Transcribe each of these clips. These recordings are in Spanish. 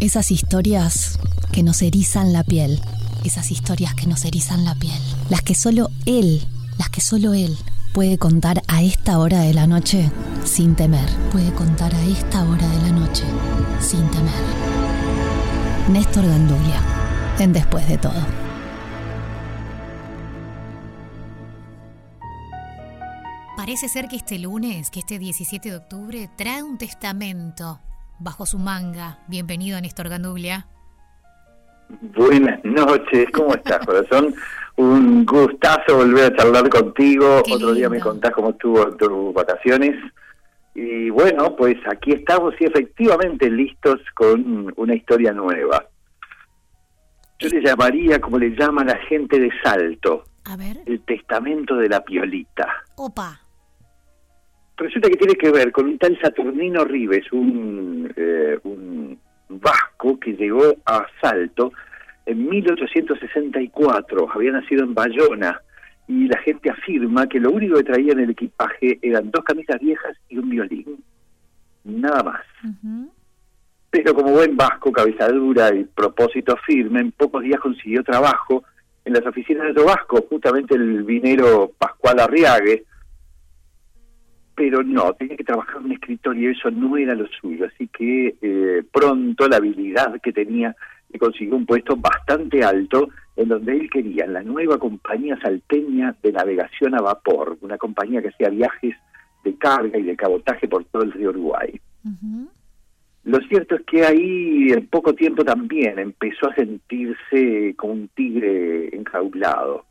Esas historias que nos erizan la piel. Esas historias que nos erizan la piel. Las que solo él, las que solo él puede contar a esta hora de la noche sin temer. Puede contar a esta hora de la noche sin temer. Néstor Gandulia, en Después de todo. Parece ser que este lunes, que este 17 de octubre, trae un testamento bajo su manga. Bienvenido Néstor Ganduglia. Buenas noches, ¿cómo estás, corazón? Un gustazo volver a charlar contigo. Otro día me contás cómo estuvo tus vacaciones. Y bueno, pues aquí estamos y efectivamente listos con una historia nueva. Yo le llamaría como le llama la gente de Salto. A ver. El testamento de la piolita. Opa resulta que tiene que ver con un tal Saturnino Rives, un, eh, un vasco que llegó a Salto en 1864, había nacido en Bayona, y la gente afirma que lo único que traía en el equipaje eran dos camisas viejas y un violín, nada más. Pero como buen vasco, cabeza dura y propósito firme, en pocos días consiguió trabajo en las oficinas de otro vasco, justamente el vinero Pascual Arriague, pero no, tenía que trabajar en un escritorio y eso no era lo suyo, así que eh, pronto la habilidad que tenía le consiguió un puesto bastante alto en donde él quería, en la nueva compañía salteña de navegación a vapor, una compañía que hacía viajes de carga y de cabotaje por todo el río Uruguay. Lo cierto es que ahí en poco tiempo también empezó a sentirse como un tigre enjaulado.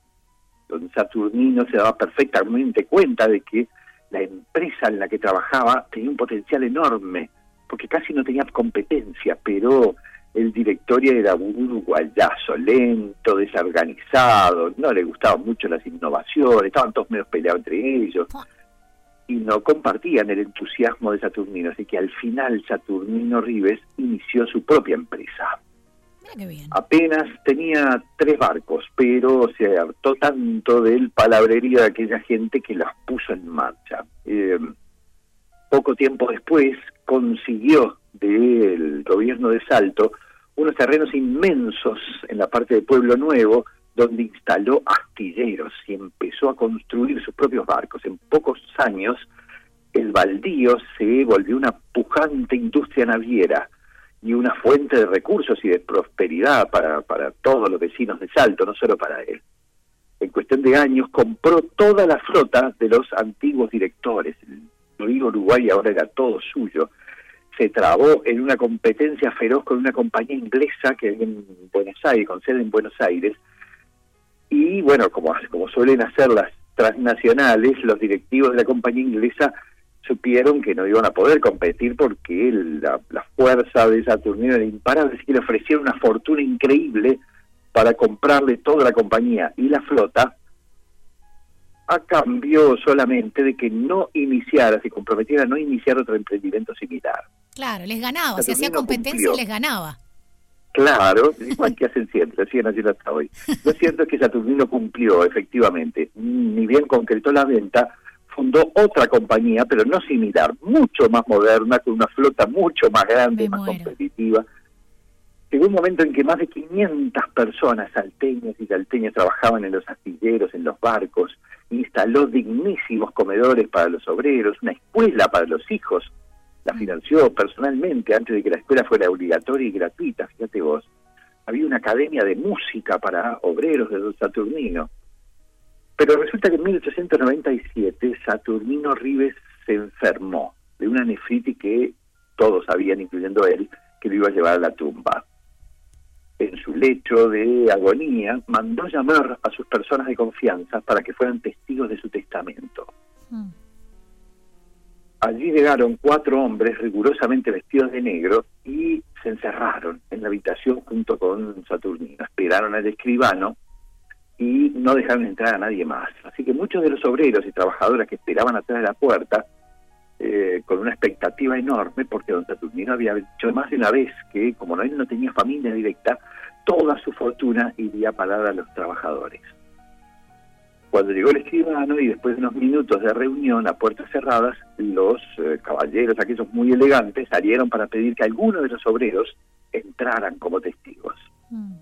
Don Saturnino se daba perfectamente cuenta de que la empresa en la que trabajaba tenía un potencial enorme, porque casi no tenía competencia, pero el directorio era un uruguayazo, lento, desorganizado, no le gustaban mucho las innovaciones, estaban todos medio peleados entre ellos, y no compartían el entusiasmo de Saturnino, así que al final Saturnino Rives inició su propia empresa. Apenas tenía tres barcos, pero se hartó tanto del palabrería de aquella gente que las puso en marcha. Eh, poco tiempo después consiguió del gobierno de Salto unos terrenos inmensos en la parte de Pueblo Nuevo, donde instaló astilleros y empezó a construir sus propios barcos. En pocos años, el baldío se volvió una pujante industria naviera y una fuente de recursos y de prosperidad para, para todos los vecinos de Salto, no solo para él. En cuestión de años compró toda la flota de los antiguos directores. El Uruguay ahora era todo suyo. Se trabó en una competencia feroz con una compañía inglesa que hay en Buenos Aires, con sede en Buenos Aires. Y bueno, como, como suelen hacer las transnacionales, los directivos de la compañía inglesa supieron que no iban a poder competir porque la, fuerza de Saturnino era imparable, así que le ofrecieron una fortuna increíble para comprarle toda la compañía y la flota a cambio solamente de que no iniciara, se comprometiera a no iniciar otro emprendimiento similar. Claro, les ganaba, si hacía competencia les ganaba. Claro, igual que hacen siempre, siguen haciendo hasta hoy. Lo cierto es que Saturnino cumplió, efectivamente, ni bien concretó la venta, fundó otra compañía, pero no similar, mucho más moderna, con una flota mucho más grande, más competitiva. Llegó un momento en que más de 500 personas salteñas y salteñas trabajaban en los astilleros, en los barcos, instaló dignísimos comedores para los obreros, una escuela para los hijos, la mm. financió personalmente antes de que la escuela fuera obligatoria y gratuita, fíjate vos. Había una academia de música para obreros de Don Saturnino pero resulta que en 1897 Saturnino Rives se enfermó de una nefritis que todos sabían, incluyendo él, que lo iba a llevar a la tumba. En su lecho de agonía, mandó llamar a sus personas de confianza para que fueran testigos de su testamento. Hmm. Allí llegaron cuatro hombres rigurosamente vestidos de negro y se encerraron en la habitación junto con Saturnino. Esperaron al escribano y no dejaron entrar a nadie más. Así que muchos de los obreros y trabajadoras que esperaban atrás de la puerta, eh, con una expectativa enorme, porque don Saturnino había dicho más de una vez que, como él no tenía familia directa, toda su fortuna iría a a los trabajadores. Cuando llegó el escribano y después de unos minutos de reunión a puertas cerradas, los eh, caballeros, aquellos muy elegantes, salieron para pedir que alguno de los obreros entraran como testigos. Mm.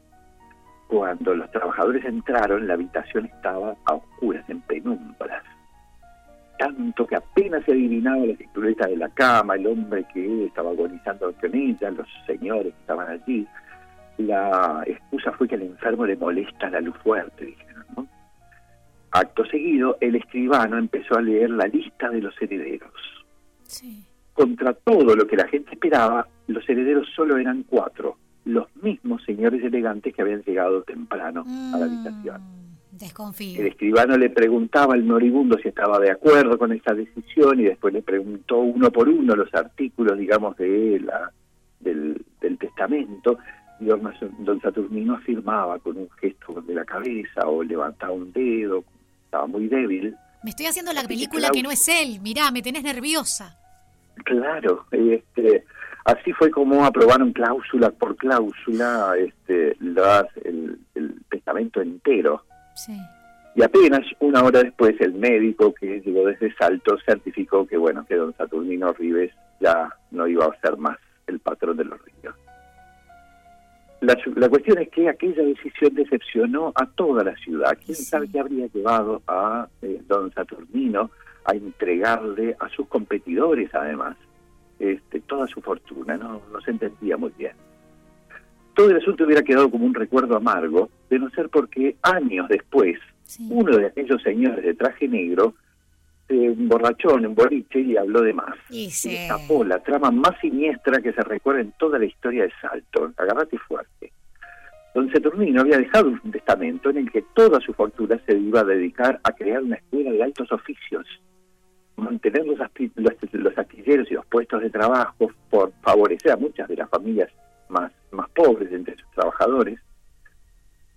Cuando los trabajadores entraron, la habitación estaba a oscuras, en penumbras. Tanto que apenas se adivinaba la silueta de la cama, el hombre que estaba agonizando con ella, los señores que estaban allí. La excusa fue que al enfermo le molesta la luz fuerte, dijeron. ¿no? Acto seguido, el escribano empezó a leer la lista de los herederos. Contra todo lo que la gente esperaba, los herederos solo eran cuatro, los mismos señores elegantes que habían llegado temprano a la habitación. Mm, desconfío. El escribano le preguntaba al moribundo si estaba de acuerdo con esa decisión y después le preguntó uno por uno los artículos, digamos, de la, del, testamento y don Saturnino afirmaba con un gesto de la cabeza o levantaba un dedo, estaba muy débil. Me estoy haciendo la película que, no es él, mirá, me tenés nerviosa. Claro, este, así fue como aprobaron cláusula por cláusula este, las, el, testamento entero. Sí. Y apenas una hora después el médico que llegó desde Salto certificó que bueno que don Saturnino Rives ya no iba a ser más el patrón de los ríos. La, cuestión es que aquella decisión decepcionó a toda la ciudad. ¿Quién sabe qué habría llevado a eh, don Saturnino a entregarle a sus competidores, además, este, toda su fortuna? No, no se entendía muy bien. Todo el asunto hubiera quedado como un recuerdo amargo, de no ser porque años después, uno de aquellos señores de traje negro se emborrachó en un boliche y habló de más. Y se tapó la trama más siniestra que se recuerda en toda la historia de Salto. Agarrate fuerte. Don Saturnino había dejado un testamento en el que toda su fortuna se iba a dedicar a crear una escuela de altos oficios, mantener los, los, astilleros y los puestos de trabajo por favorecer a muchas de las familias más, más pobres entre sus trabajadores,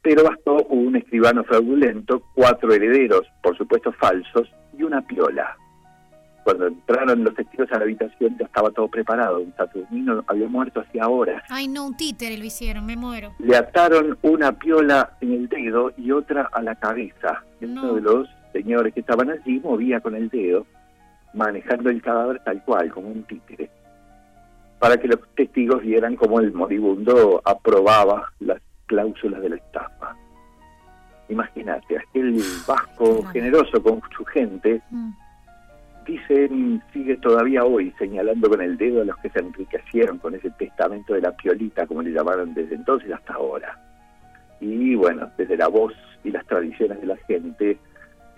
pero bastó un escribano fraudulento, cuatro herederos, por supuesto falsos, y una piola. Cuando entraron los testigos a la habitación ya estaba todo preparado. Un Saturnino había muerto hacía horas. Ay, no, un títere lo hicieron, me muero. Le ataron una piola en el dedo y otra a la cabeza. Uno de los señores que estaban allí movía con el dedo, manejando el cadáver tal cual, como un títere, para que los testigos vieran cómo el moribundo aprobaba las cláusulas de la estafa. Imagínate, aquel vasco generoso con su gente, mm. dicen, sigue todavía hoy señalando con el dedo a los que se enriquecieron con ese testamento de la piolita, como le llamaron desde entonces hasta ahora. Y bueno, desde la voz y las tradiciones de la gente,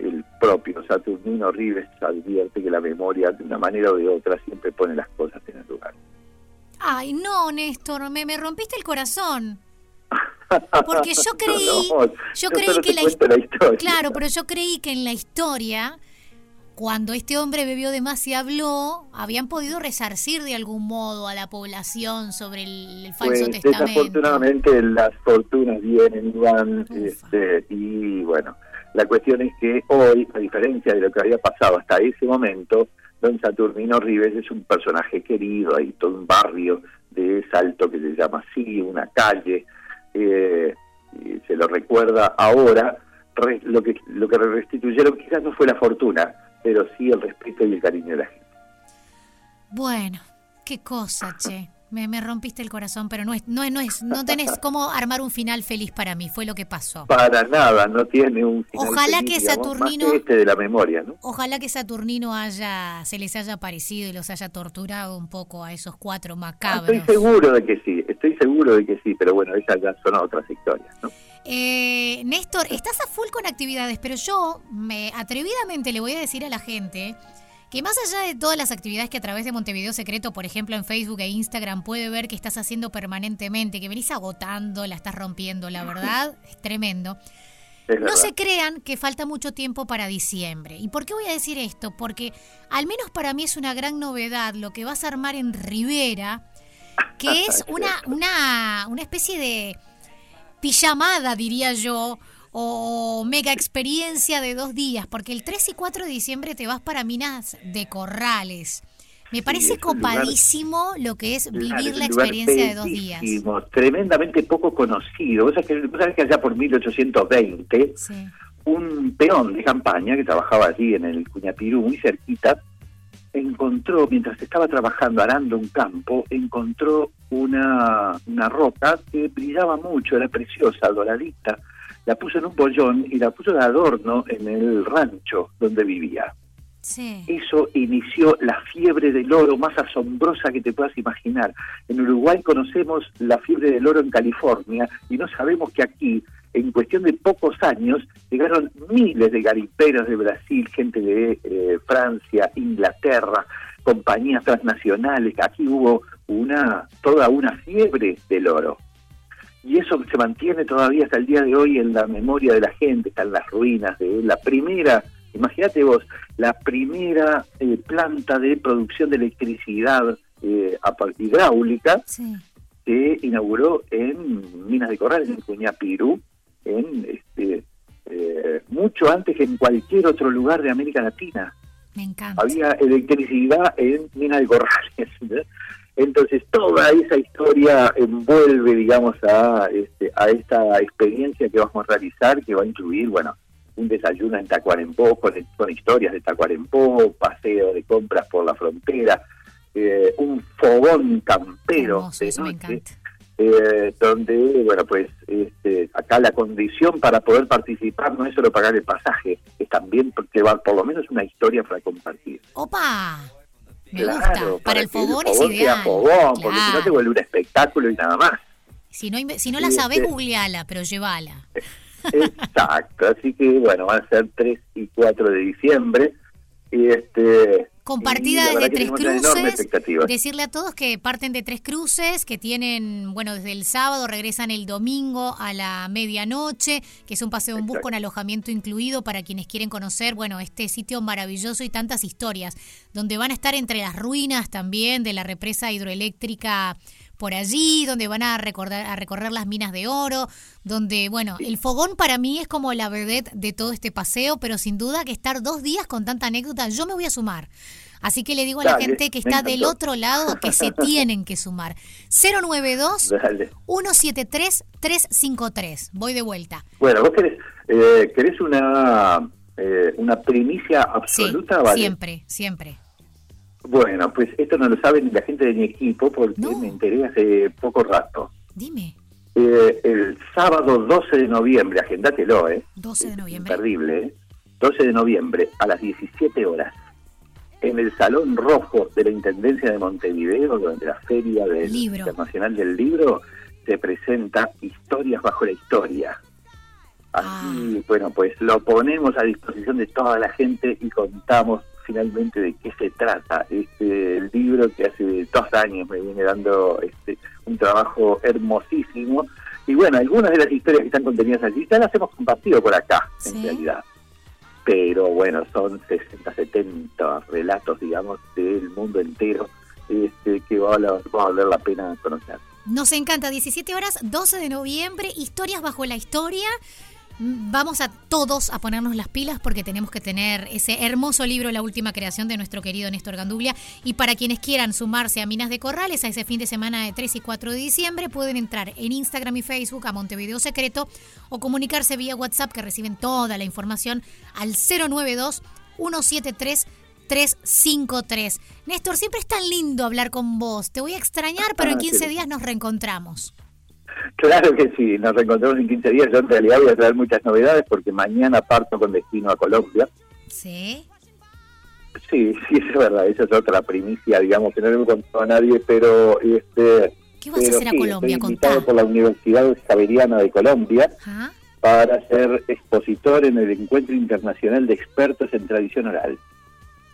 el propio Saturnino Rives advierte que la memoria, de una manera o de otra, siempre pone las cosas en el lugar. Ay, no, Néstor, me, me rompiste el corazón. Porque yo creí, yo creí que la, historia. Claro, pero yo creí que en la historia, cuando este hombre bebió de más y habló, habían podido resarcir de algún modo a la población sobre el, falso pues, testamento. Desafortunadamente las fortunas vienen y van, este, y bueno, la cuestión es que hoy, a diferencia de lo que había pasado hasta ese momento, don Saturnino Rives es un personaje querido, hay todo un barrio de Salto que se llama así, una calle, eh, se lo recuerda ahora, lo que lo que restituyeron quizás no fue la fortuna, pero sí el respeto y el cariño de la gente. Bueno, qué cosa, che. Me, me, rompiste el corazón, pero no es, no, no es, no tenés cómo armar un final feliz para mí, fue lo que pasó. Para nada, no tiene un final Ojalá que Saturnino, este de la memoria, ¿no? Ojalá que Saturnino haya, se les haya parecido y los haya torturado un poco a esos cuatro macabros. Estoy seguro de que sí, estoy seguro de que sí, pero bueno, esas ya son otras historias, ¿no? Eh, Néstor, estás a full con actividades, pero yo me atrevidamente le voy a decir a la gente que más allá de todas las actividades que a través de Montevideo Secreto, por ejemplo en Facebook e Instagram, puede ver que estás haciendo permanentemente, que venís agotando, la estás rompiendo, la verdad, es tremendo. no se crean que falta mucho tiempo para diciembre. ¿Y por qué voy a decir esto? Porque al menos para mí es una gran novedad lo que vas a armar en Rivera, que es una, una, una especie de pijamada, diría yo, o mega experiencia de dos días, porque el 3 y 4 de diciembre te vas para Minas de Corrales. Me parece copadísimo lo que es vivir la experiencia de dos días. Tremendamente poco conocido. Vos sabés que, allá por 1820, un peón de campaña que trabajaba allí en el Cuñapirú, muy cerquita, encontró, mientras estaba trabajando arando un campo, encontró una, una roca que brillaba mucho, era preciosa, doradita. La puso en un bollón y la puso de adorno en el rancho donde vivía. Eso inició la fiebre del oro más asombrosa que te puedas imaginar. En Uruguay conocemos la fiebre del oro en California y no sabemos que aquí, en cuestión de pocos años, llegaron miles de gariperos de Brasil, gente de eh, Francia, Inglaterra, compañías transnacionales. Aquí hubo una toda una fiebre del oro. Y eso se mantiene todavía hasta el día de hoy en la memoria de la gente, están las ruinas de la primera Imagínate vos, la primera eh, planta de producción de electricidad eh, hidráulica se inauguró en Minas de Corrales, en Cuñapirú, en este, eh, mucho antes que en cualquier otro lugar de América Latina. Me encanta. Había electricidad en Minas de Corrales. Entonces toda esa historia envuelve, digamos, a, este, a esta experiencia que vamos a realizar, que va a incluir, bueno, un desayuno en Tacuarembó con, historias de Tacuarembó, paseo de compras por la frontera, eh, un fogón campero eh, donde, bueno, pues este, acá la condición para poder participar no es solo pagar el pasaje, es también llevar por lo menos una historia para compartir. ¡Opa! Me gusta. Para, el fogón, es ideal. Fogón, porque si no te vuelve un espectáculo y nada más. Si no, si no la sabes, este, googleala, pero llévala. Exacto, así que bueno, van a ser 3 y 4 de diciembre. Y este compartida desde Tres Cruces. Decirle a todos que parten de Tres Cruces, que tienen, bueno, desde el sábado regresan el domingo a la medianoche, que es un paseo en bus con alojamiento incluido para quienes quieren conocer, bueno, este sitio maravilloso y tantas historias, donde van a estar entre las ruinas también de la represa hidroeléctrica por allí, donde van a, recordar, a recorrer las minas de oro, donde, bueno, el fogón para mí es como la vedette de todo este paseo, pero sin duda que estar dos días con tanta anécdota, yo me voy a sumar. Así que le digo a la gente que está del otro lado que se tienen que sumar. 092-173-353. Voy de vuelta. Bueno, vos querés, eh, querés una, eh, una primicia absoluta, sí, Siempre, siempre. Bueno, pues esto no lo sabe ni la gente de mi equipo porque me enteré hace poco rato. Dime. Eh, el sábado 12 de noviembre, agendátelo, ¿eh? 12 de noviembre. Imperdible, ¿eh? 12 de noviembre a las 17 horas en el Salón Rojo de la Intendencia de Montevideo, durante la Feria del Internacional del Libro, se presenta Historias bajo la Historia. Así, ah. bueno, pues lo ponemos a disposición de toda la gente y contamos finalmente de qué se trata. Este libro que hace dos años me viene dando este, un trabajo hermosísimo. Y bueno, algunas de las historias que están contenidas allí ya las hemos compartido por acá, en realidad. Pero bueno, son 60, 70 relatos, digamos, del mundo entero este, que va a, va a valer la pena conocer. Nos encanta, 17 horas, 12 de noviembre, historias bajo la historia vamos a todos a ponernos las pilas porque tenemos que tener ese hermoso libro, la última creación de nuestro querido Néstor Ganduglia. Y para quienes quieran sumarse a Minas de Corrales a ese fin de semana de 3 y 4 de diciembre, pueden entrar en Instagram y Facebook a Montevideo Secreto o comunicarse vía WhatsApp que reciben toda la información al 092 173 353. Néstor, siempre es tan lindo hablar con vos. Te voy a extrañar, pero en 15 ah, días nos reencontramos. Claro que sí, nos reencontramos en 15 días. Yo en realidad voy a traer muchas novedades porque mañana parto con destino a Colombia. ¿Sí? Sí, sí, es verdad. Esa es otra primicia, digamos, que no le hemos contado a nadie, pero... este ¿Qué vas a hacer a Colombia? Estoy invitado por la Universidad Javeriana de Colombia para ser expositor en el Encuentro Internacional de Expertos en Tradición Oral.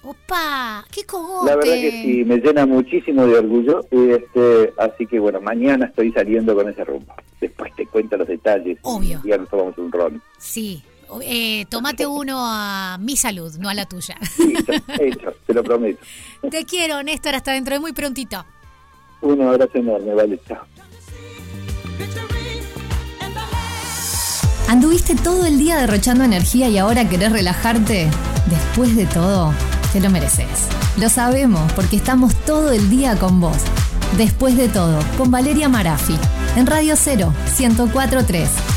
¡Opa! ¡Qué cogote! La verdad que sí, me llena muchísimo de orgullo. Este, así que bueno, mañana estoy saliendo con ese rumbo. Después te cuento los detalles. Obvio. Y ya nos tomamos un ron. Sí. Eh, tomate uno a mi salud, no a la tuya. hecho, te lo prometo. Te quiero, Néstor, hasta dentro de muy prontito. Un abrazo enorme, vale, chao. ¿Anduviste todo el día derrochando energía y ahora querés relajarte? Después de todo te lo mereces. Lo sabemos porque estamos todo el día con vos. Después de todo, con Valeria Marafi, en Radio 0, 1043.